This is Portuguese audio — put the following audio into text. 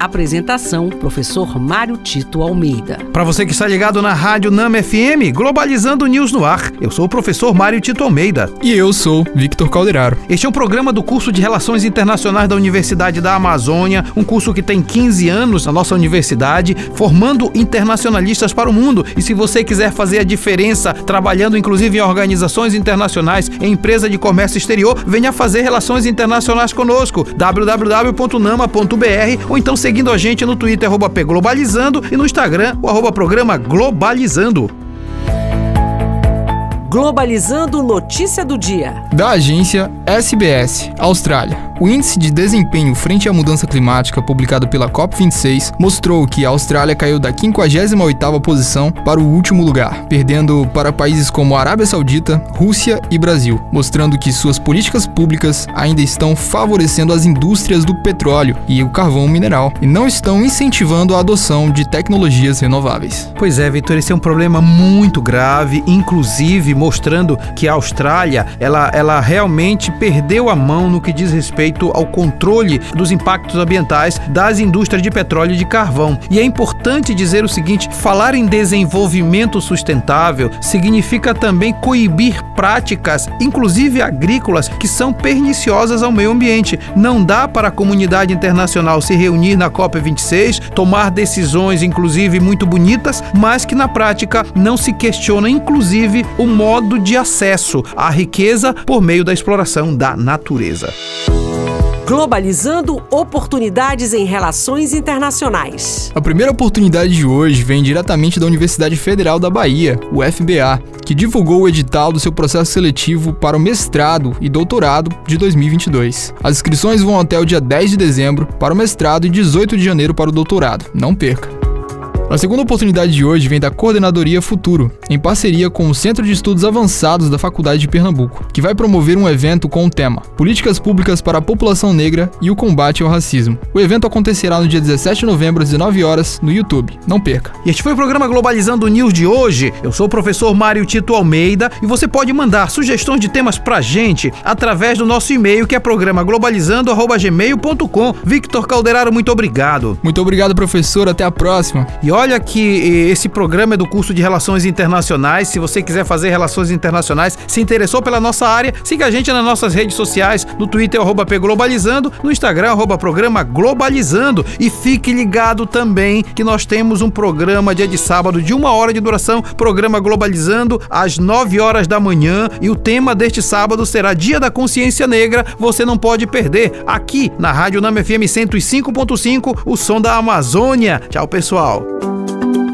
Apresentação: Professor Mário Tito Almeida. Para você que está ligado na Rádio Nama FM, Globalizando News no ar. Eu sou o professor Mário Tito Almeida. E eu sou Victor Calderaro. Este é um programa do curso de Relações Internacionais da Universidade da Amazônia, um curso que tem 15 anos na nossa universidade, formando internacionalistas para o mundo. E se você quiser fazer a diferença trabalhando inclusive em organizações internacionais, em empresa de comércio exterior, venha fazer relações internacionais conosco. www.nama.br ou então seguindo a gente no Twitter, arroba Globalizando, e no Instagram, o arroba programa Globalizando. Globalizando notícia do dia. Da agência SBS, Austrália. O índice de desempenho frente à mudança climática publicado pela COP26 mostrou que a Austrália caiu da 58ª posição para o último lugar, perdendo para países como Arábia Saudita, Rússia e Brasil, mostrando que suas políticas públicas ainda estão favorecendo as indústrias do petróleo e o carvão mineral e não estão incentivando a adoção de tecnologias renováveis. Pois é, Vitor, esse é um problema muito grave, inclusive mostrando que a Austrália, ela, ela realmente perdeu a mão no que diz respeito respeito ao controle dos impactos ambientais das indústrias de petróleo e de carvão. E é importante dizer o seguinte: falar em desenvolvimento sustentável significa também coibir práticas, inclusive agrícolas, que são perniciosas ao meio ambiente. Não dá para a comunidade internacional se reunir na COP26, tomar decisões, inclusive muito bonitas, mas que na prática não se questiona, inclusive, o modo de acesso à riqueza por meio da exploração da natureza. Globalizando oportunidades em relações internacionais. A primeira oportunidade de hoje vem diretamente da Universidade Federal da Bahia, UFBA, que divulgou o edital do seu processo seletivo para o mestrado e doutorado de 2022. As inscrições vão até o dia 10 de dezembro para o mestrado e 18 de janeiro para o doutorado. Não perca! A segunda oportunidade de hoje vem da Coordenadoria Futuro, em parceria com o Centro de Estudos Avançados da Faculdade de Pernambuco, que vai promover um evento com o tema Políticas Públicas para a População Negra e o Combate ao Racismo. O evento acontecerá no dia 17 de novembro às 19 horas no YouTube. Não perca. E este foi o programa Globalizando News de hoje. Eu sou o professor Mário Tito Almeida e você pode mandar sugestões de temas pra gente através do nosso e-mail que é programa globalizando@gmail.com. Victor Calderaro, muito obrigado. Muito obrigado, professor. Até a próxima. E olha que esse programa é do curso de Relações Internacionais. Se você quiser fazer relações internacionais, se interessou pela nossa área, siga a gente nas nossas redes sociais, no Twitter, arroba Globalizando, no Instagram, arroba programa Globalizando. E fique ligado também que nós temos um programa dia de sábado de uma hora de duração, programa Globalizando, às 9 horas da manhã. E o tema deste sábado será Dia da Consciência Negra. Você não pode perder aqui na Rádio Nama FM 105.5, o som da Amazônia. Tchau, pessoal.